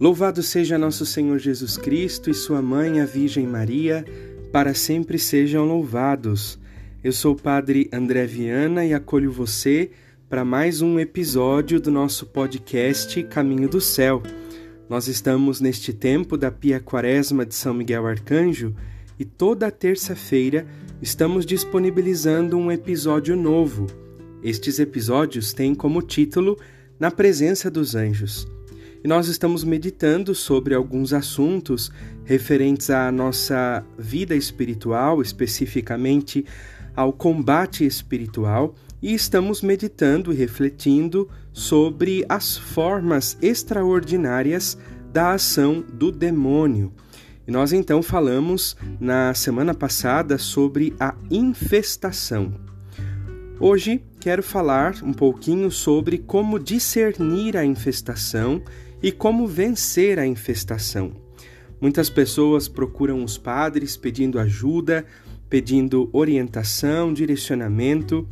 Louvado seja nosso Senhor Jesus Cristo e sua mãe, a Virgem Maria, para sempre sejam louvados. Eu sou o Padre André Viana e acolho você para mais um episódio do nosso podcast Caminho do Céu. Nós estamos neste tempo da Pia Quaresma de São Miguel Arcanjo e toda terça-feira estamos disponibilizando um episódio novo. Estes episódios têm como título Na Presença dos Anjos e nós estamos meditando sobre alguns assuntos referentes à nossa vida espiritual, especificamente ao combate espiritual, e estamos meditando e refletindo sobre as formas extraordinárias da ação do demônio. E nós então falamos na semana passada sobre a infestação. Hoje quero falar um pouquinho sobre como discernir a infestação e como vencer a infestação. Muitas pessoas procuram os padres pedindo ajuda, pedindo orientação, direcionamento,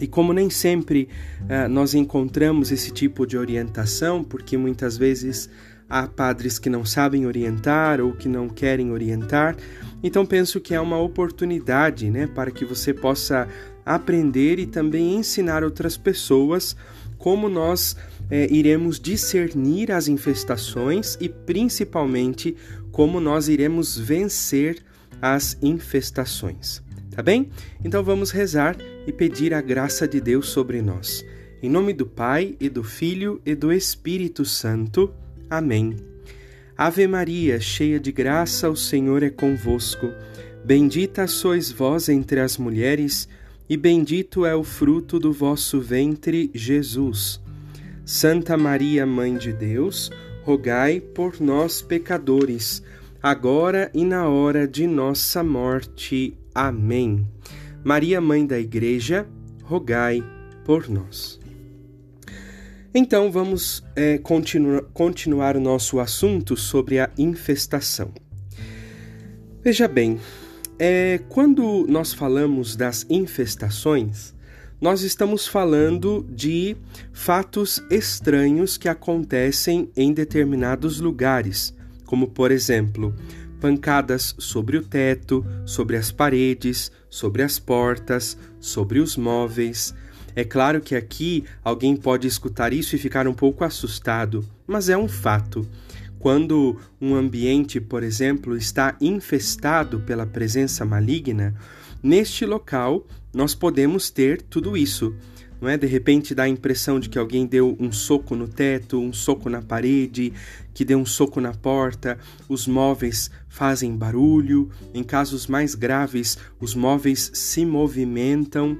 e como nem sempre uh, nós encontramos esse tipo de orientação, porque muitas vezes há padres que não sabem orientar ou que não querem orientar, então penso que é uma oportunidade né, para que você possa aprender e também ensinar outras pessoas como nós é, iremos discernir as infestações e principalmente como nós iremos vencer as infestações. Tá bem? Então vamos rezar e pedir a graça de Deus sobre nós. Em nome do Pai e do Filho e do Espírito Santo. Amém. Ave Maria, cheia de graça, o Senhor é convosco. Bendita sois vós entre as mulheres e bendito é o fruto do vosso ventre, Jesus. Santa Maria, Mãe de Deus, rogai por nós, pecadores, agora e na hora de nossa morte. Amém. Maria, Mãe da Igreja, rogai por nós. Então vamos é, continu continuar o nosso assunto sobre a infestação. Veja bem, é, quando nós falamos das infestações, nós estamos falando de fatos estranhos que acontecem em determinados lugares, como por exemplo, pancadas sobre o teto, sobre as paredes, sobre as portas, sobre os móveis. É claro que aqui alguém pode escutar isso e ficar um pouco assustado, mas é um fato. Quando um ambiente, por exemplo, está infestado pela presença maligna, neste local nós podemos ter tudo isso. Não é? De repente dá a impressão de que alguém deu um soco no teto, um soco na parede, que deu um soco na porta, os móveis fazem barulho, em casos mais graves, os móveis se movimentam.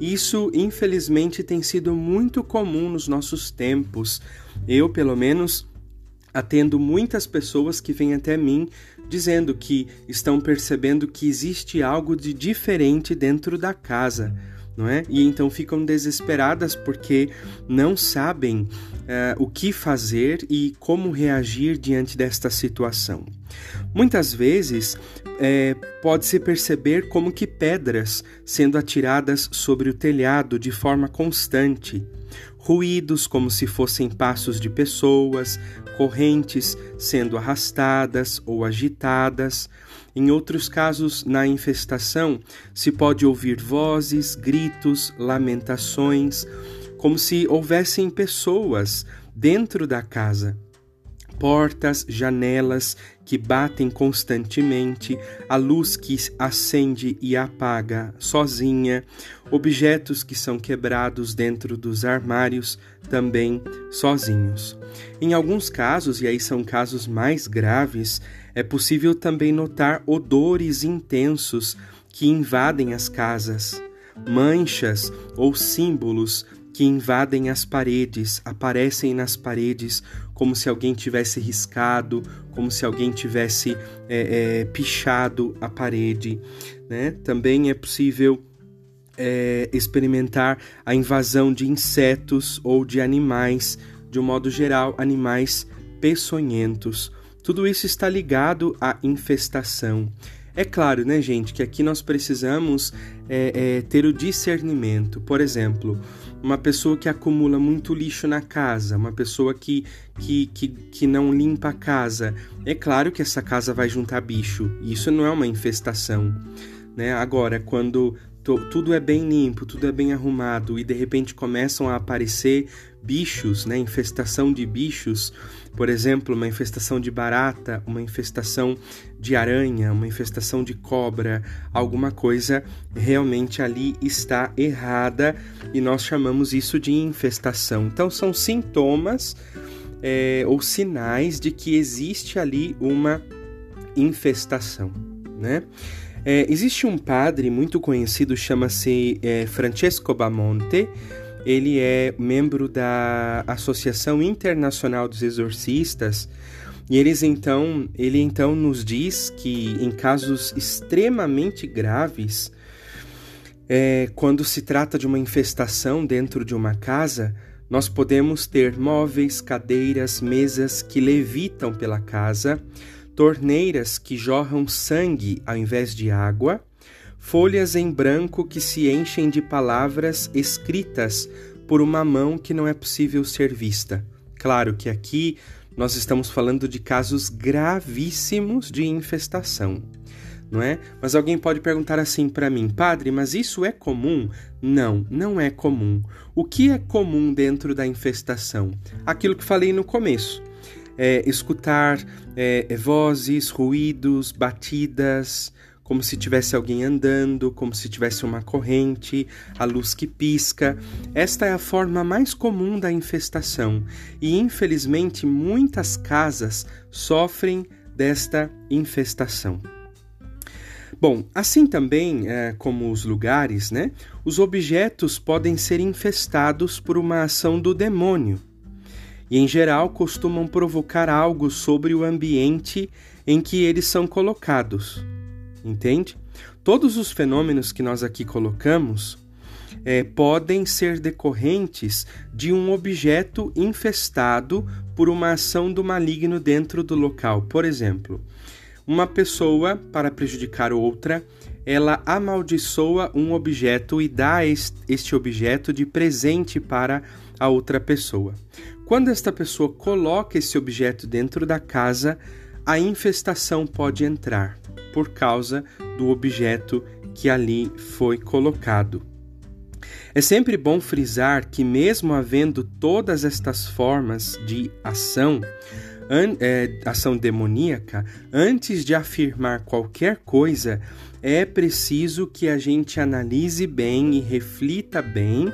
Isso, infelizmente, tem sido muito comum nos nossos tempos. Eu, pelo menos, atendo muitas pessoas que vêm até mim dizendo que estão percebendo que existe algo de diferente dentro da casa, não é? E então ficam desesperadas porque não sabem uh, o que fazer e como reagir diante desta situação. Muitas vezes é, pode-se perceber como que pedras sendo atiradas sobre o telhado de forma constante ruídos como se fossem passos de pessoas, correntes sendo arrastadas ou agitadas. Em outros casos, na infestação, se pode ouvir vozes, gritos, lamentações, como se houvessem pessoas dentro da casa portas, janelas que batem constantemente, a luz que acende e apaga sozinha, objetos que são quebrados dentro dos armários também sozinhos. Em alguns casos, e aí são casos mais graves, é possível também notar odores intensos que invadem as casas, manchas ou símbolos que invadem as paredes, aparecem nas paredes como se alguém tivesse riscado, como se alguém tivesse é, é, pichado a parede. Né? Também é possível é, experimentar a invasão de insetos ou de animais, de um modo geral, animais peçonhentos. Tudo isso está ligado à infestação. É claro, né, gente, que aqui nós precisamos é, é, ter o discernimento. Por exemplo, uma pessoa que acumula muito lixo na casa, uma pessoa que, que, que, que não limpa a casa, é claro que essa casa vai juntar bicho. Isso não é uma infestação. Né? Agora, quando tudo é bem limpo, tudo é bem arrumado e de repente começam a aparecer bichos, né, infestação de bichos, por exemplo, uma infestação de barata, uma infestação de aranha, uma infestação de cobra, alguma coisa realmente ali está errada e nós chamamos isso de infestação. Então são sintomas é, ou sinais de que existe ali uma infestação, né? É, existe um padre muito conhecido, chama-se é, Francesco Bamonte. Ele é membro da Associação Internacional dos Exorcistas. E eles então, ele então nos diz que em casos extremamente graves, é, quando se trata de uma infestação dentro de uma casa, nós podemos ter móveis, cadeiras, mesas que levitam pela casa, torneiras que jorram sangue ao invés de água, folhas em branco que se enchem de palavras escritas por uma mão que não é possível ser vista. Claro que aqui nós estamos falando de casos gravíssimos de infestação, não é? Mas alguém pode perguntar assim para mim, padre, mas isso é comum? Não, não é comum. O que é comum dentro da infestação? Aquilo que falei no começo é, escutar é, é, vozes, ruídos, batidas, como se tivesse alguém andando, como se tivesse uma corrente, a luz que pisca. Esta é a forma mais comum da infestação e, infelizmente, muitas casas sofrem desta infestação. Bom, assim também é, como os lugares, né, os objetos podem ser infestados por uma ação do demônio e, em geral, costumam provocar algo sobre o ambiente em que eles são colocados. Entende? Todos os fenômenos que nós aqui colocamos é, podem ser decorrentes de um objeto infestado por uma ação do maligno dentro do local. Por exemplo, uma pessoa, para prejudicar outra, ela amaldiçoa um objeto e dá este objeto de presente para a outra pessoa. Quando esta pessoa coloca esse objeto dentro da casa, a infestação pode entrar por causa do objeto que ali foi colocado. É sempre bom frisar que, mesmo havendo todas estas formas de ação, an, é, ação demoníaca, antes de afirmar qualquer coisa, é preciso que a gente analise bem e reflita bem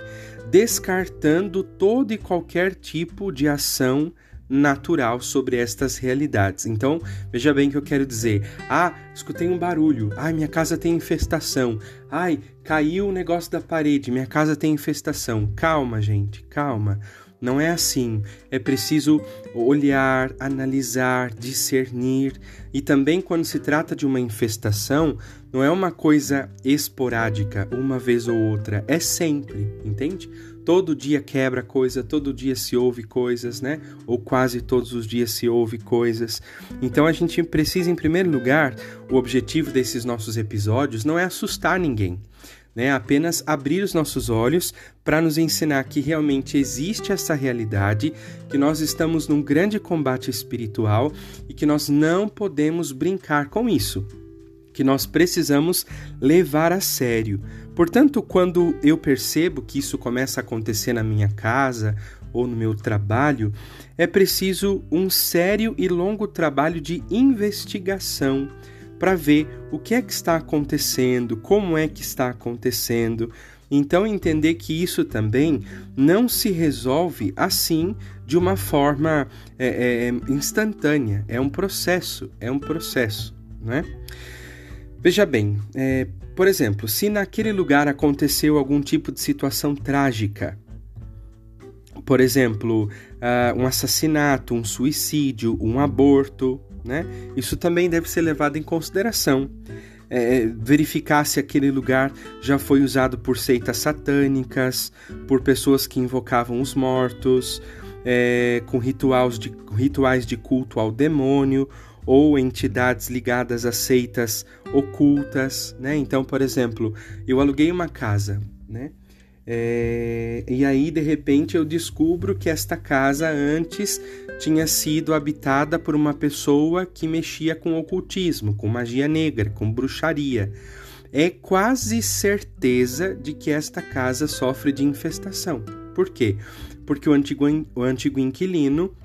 descartando todo e qualquer tipo de ação natural sobre estas realidades. Então, veja bem o que eu quero dizer. Ah, escutei um barulho. Ai, minha casa tem infestação. Ai, caiu o negócio da parede. Minha casa tem infestação. Calma, gente, calma. Não é assim. É preciso olhar, analisar, discernir. E também, quando se trata de uma infestação, não é uma coisa esporádica, uma vez ou outra. É sempre, entende? Todo dia quebra coisa, todo dia se ouve coisas, né? Ou quase todos os dias se ouve coisas. Então a gente precisa, em primeiro lugar, o objetivo desses nossos episódios não é assustar ninguém né? Apenas abrir os nossos olhos para nos ensinar que realmente existe essa realidade, que nós estamos num grande combate espiritual e que nós não podemos brincar com isso, que nós precisamos levar a sério. Portanto, quando eu percebo que isso começa a acontecer na minha casa ou no meu trabalho, é preciso um sério e longo trabalho de investigação para ver o que é que está acontecendo, como é que está acontecendo. Então, entender que isso também não se resolve assim de uma forma é, é, é, instantânea. É um processo, é um processo, né? Veja bem, é, por exemplo, se naquele lugar aconteceu algum tipo de situação trágica, por exemplo, uh, um assassinato, um suicídio, um aborto, né? Isso também deve ser levado em consideração. É, verificar se aquele lugar já foi usado por seitas satânicas, por pessoas que invocavam os mortos, é, com rituais de, rituais de culto ao demônio ou entidades ligadas a seitas ocultas, né? Então, por exemplo, eu aluguei uma casa, né? É, e aí, de repente, eu descubro que esta casa antes tinha sido habitada por uma pessoa que mexia com ocultismo, com magia negra, com bruxaria. É quase certeza de que esta casa sofre de infestação. Por quê? Porque o antigo, o antigo inquilino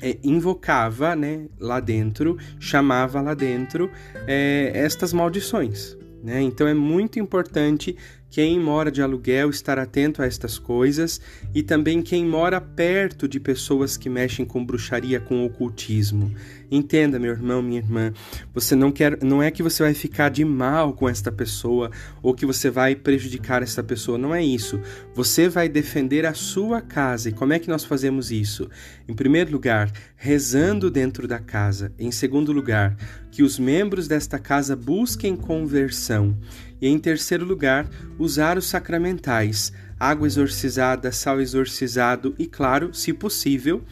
é, invocava né, lá dentro, chamava lá dentro é, estas maldições. Né? Então é muito importante quem mora de aluguel estar atento a estas coisas e também quem mora perto de pessoas que mexem com bruxaria, com ocultismo. Entenda, meu irmão, minha irmã, você não quer, não é que você vai ficar de mal com esta pessoa ou que você vai prejudicar esta pessoa, não é isso. Você vai defender a sua casa. E como é que nós fazemos isso? Em primeiro lugar, rezando dentro da casa. Em segundo lugar, que os membros desta casa busquem conversão. E em terceiro lugar, usar os sacramentais, água exorcizada, sal exorcizado e, claro, se possível,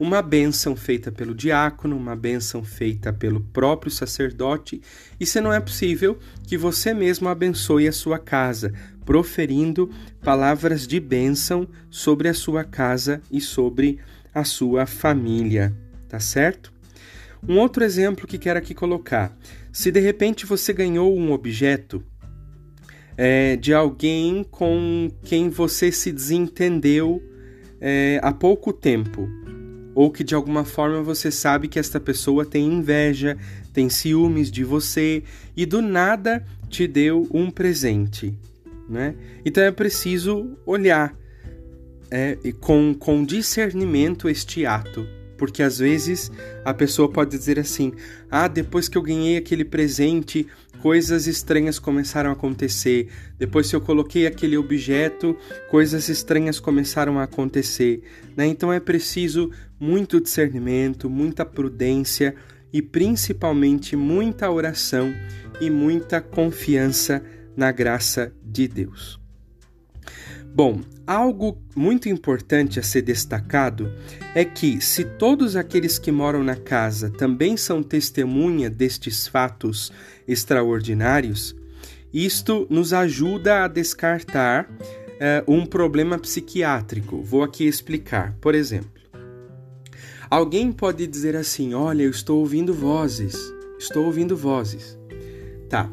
uma bênção feita pelo diácono, uma bênção feita pelo próprio sacerdote, e se não é possível, que você mesmo abençoe a sua casa, proferindo palavras de bênção sobre a sua casa e sobre a sua família, tá certo? Um outro exemplo que quero aqui colocar: se de repente você ganhou um objeto é, de alguém com quem você se desentendeu é, há pouco tempo, ou que de alguma forma você sabe que esta pessoa tem inveja, tem ciúmes de você e do nada te deu um presente, né? Então é preciso olhar é, com, com discernimento este ato porque às vezes a pessoa pode dizer assim: ah, depois que eu ganhei aquele presente, coisas estranhas começaram a acontecer. Depois que eu coloquei aquele objeto, coisas estranhas começaram a acontecer. Né? Então é preciso muito discernimento, muita prudência e principalmente muita oração e muita confiança na graça de Deus. Bom, algo muito importante a ser destacado é que, se todos aqueles que moram na casa também são testemunha destes fatos extraordinários, isto nos ajuda a descartar uh, um problema psiquiátrico. Vou aqui explicar. Por exemplo, alguém pode dizer assim: Olha, eu estou ouvindo vozes, estou ouvindo vozes. Tá.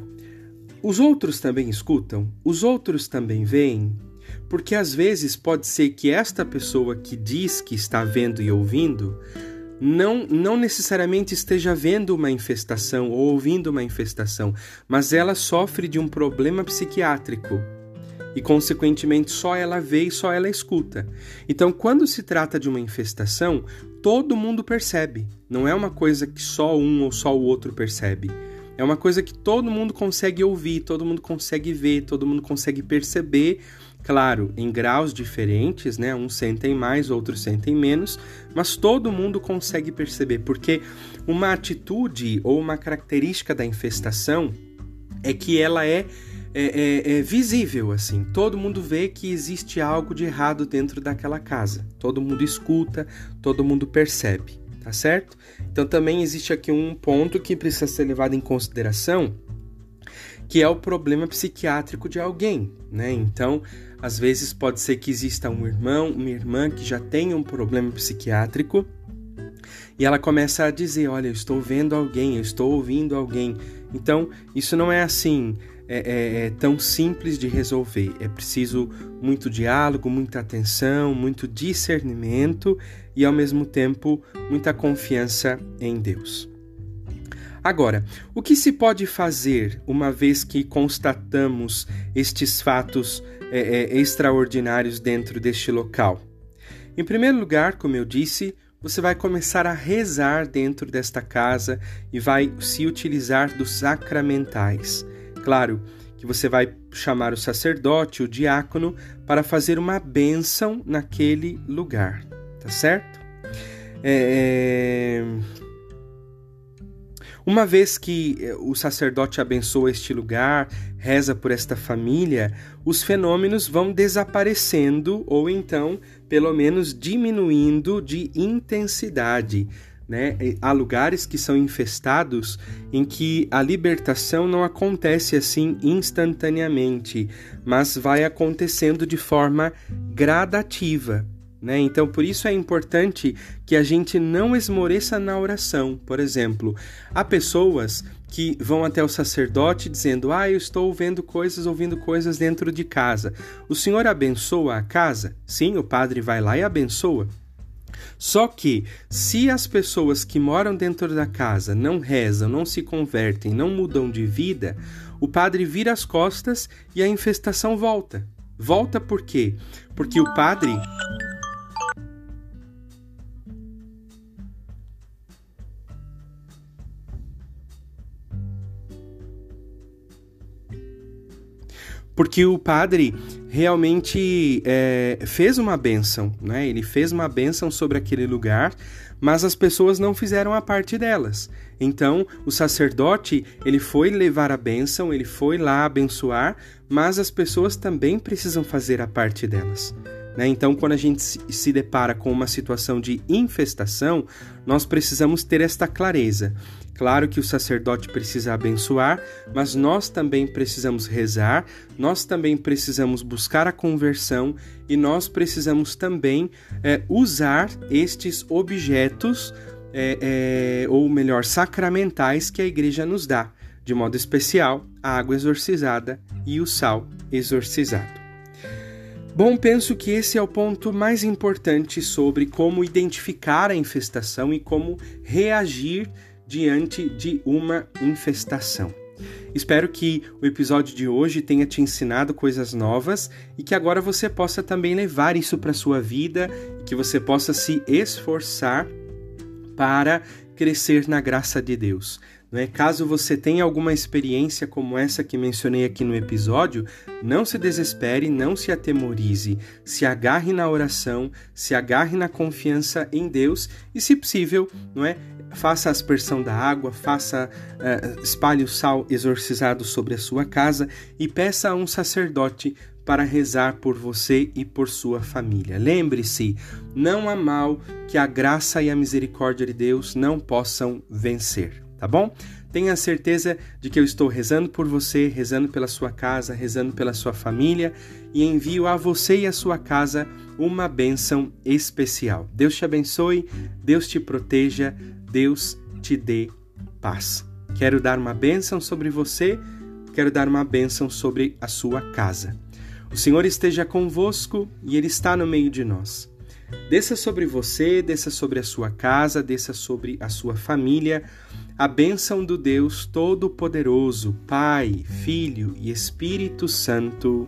Os outros também escutam? Os outros também veem? Porque às vezes pode ser que esta pessoa que diz que está vendo e ouvindo não, não necessariamente esteja vendo uma infestação ou ouvindo uma infestação, mas ela sofre de um problema psiquiátrico e, consequentemente, só ela vê e só ela escuta. Então, quando se trata de uma infestação, todo mundo percebe, não é uma coisa que só um ou só o outro percebe. É uma coisa que todo mundo consegue ouvir, todo mundo consegue ver, todo mundo consegue perceber Claro, em graus diferentes, né? Uns sentem mais, outros sentem menos, mas todo mundo consegue perceber, porque uma atitude ou uma característica da infestação é que ela é, é, é, é visível, assim. Todo mundo vê que existe algo de errado dentro daquela casa. Todo mundo escuta, todo mundo percebe, tá certo? Então também existe aqui um ponto que precisa ser levado em consideração, que é o problema psiquiátrico de alguém, né? Então, às vezes pode ser que exista um irmão, uma irmã que já tenha um problema psiquiátrico e ela começa a dizer: Olha, eu estou vendo alguém, eu estou ouvindo alguém. Então, isso não é assim é, é, é tão simples de resolver. É preciso muito diálogo, muita atenção, muito discernimento e, ao mesmo tempo, muita confiança em Deus. Agora, o que se pode fazer uma vez que constatamos estes fatos é, é, extraordinários dentro deste local? Em primeiro lugar, como eu disse, você vai começar a rezar dentro desta casa e vai se utilizar dos sacramentais. Claro que você vai chamar o sacerdote, o diácono, para fazer uma bênção naquele lugar, tá certo? É... Uma vez que eh, o sacerdote abençoa este lugar, reza por esta família, os fenômenos vão desaparecendo ou então, pelo menos, diminuindo de intensidade. Né? Há lugares que são infestados em que a libertação não acontece assim instantaneamente, mas vai acontecendo de forma gradativa. Né? Então, por isso é importante que a gente não esmoreça na oração. Por exemplo, há pessoas que vão até o sacerdote dizendo: Ah, eu estou vendo coisas, ouvindo coisas dentro de casa. O senhor abençoa a casa? Sim, o padre vai lá e abençoa. Só que, se as pessoas que moram dentro da casa não rezam, não se convertem, não mudam de vida, o padre vira as costas e a infestação volta. Volta por quê? Porque o padre porque o padre realmente é, fez uma bênção, né? Ele fez uma bênção sobre aquele lugar, mas as pessoas não fizeram a parte delas. Então, o sacerdote, ele foi levar a bênção, ele foi lá abençoar, mas as pessoas também precisam fazer a parte delas. Né? Então, quando a gente se depara com uma situação de infestação, nós precisamos ter esta clareza. Claro que o sacerdote precisa abençoar, mas nós também precisamos rezar, nós também precisamos buscar a conversão e nós precisamos também é, usar estes objetos, é, é, ou melhor, sacramentais que a igreja nos dá, de modo especial a água exorcizada e o sal exorcizado. Bom, penso que esse é o ponto mais importante sobre como identificar a infestação e como reagir diante de uma infestação. Espero que o episódio de hoje tenha te ensinado coisas novas e que agora você possa também levar isso para sua vida, que você possa se esforçar para crescer na graça de Deus. Não é? Caso você tenha alguma experiência como essa que mencionei aqui no episódio, não se desespere, não se atemorize, se agarre na oração, se agarre na confiança em Deus e, se possível, não é? faça a aspersão da água, faça uh, espalhe o sal exorcizado sobre a sua casa e peça a um sacerdote para rezar por você e por sua família. Lembre-se, não há mal que a graça e a misericórdia de Deus não possam vencer, tá bom? Tenha certeza de que eu estou rezando por você, rezando pela sua casa, rezando pela sua família e envio a você e a sua casa uma bênção especial. Deus te abençoe, Deus te proteja, Deus te dê paz. Quero dar uma bênção sobre você, quero dar uma bênção sobre a sua casa. O Senhor esteja convosco e Ele está no meio de nós. Desça sobre você, desça sobre a sua casa, desça sobre a sua família a bênção do Deus Todo-Poderoso, Pai, Filho e Espírito Santo.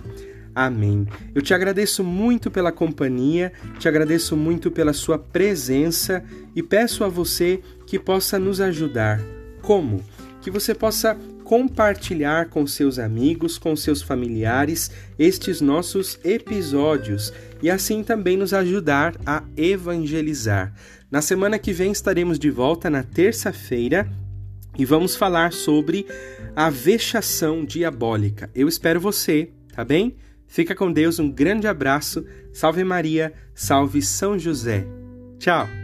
Amém. Eu te agradeço muito pela companhia, te agradeço muito pela sua presença e peço a você que possa nos ajudar. Como? Que você possa compartilhar com seus amigos, com seus familiares estes nossos episódios e assim também nos ajudar a evangelizar. Na semana que vem estaremos de volta na terça-feira e vamos falar sobre a vexação diabólica. Eu espero você, tá bem? Fica com Deus, um grande abraço. Salve Maria, salve São José. Tchau!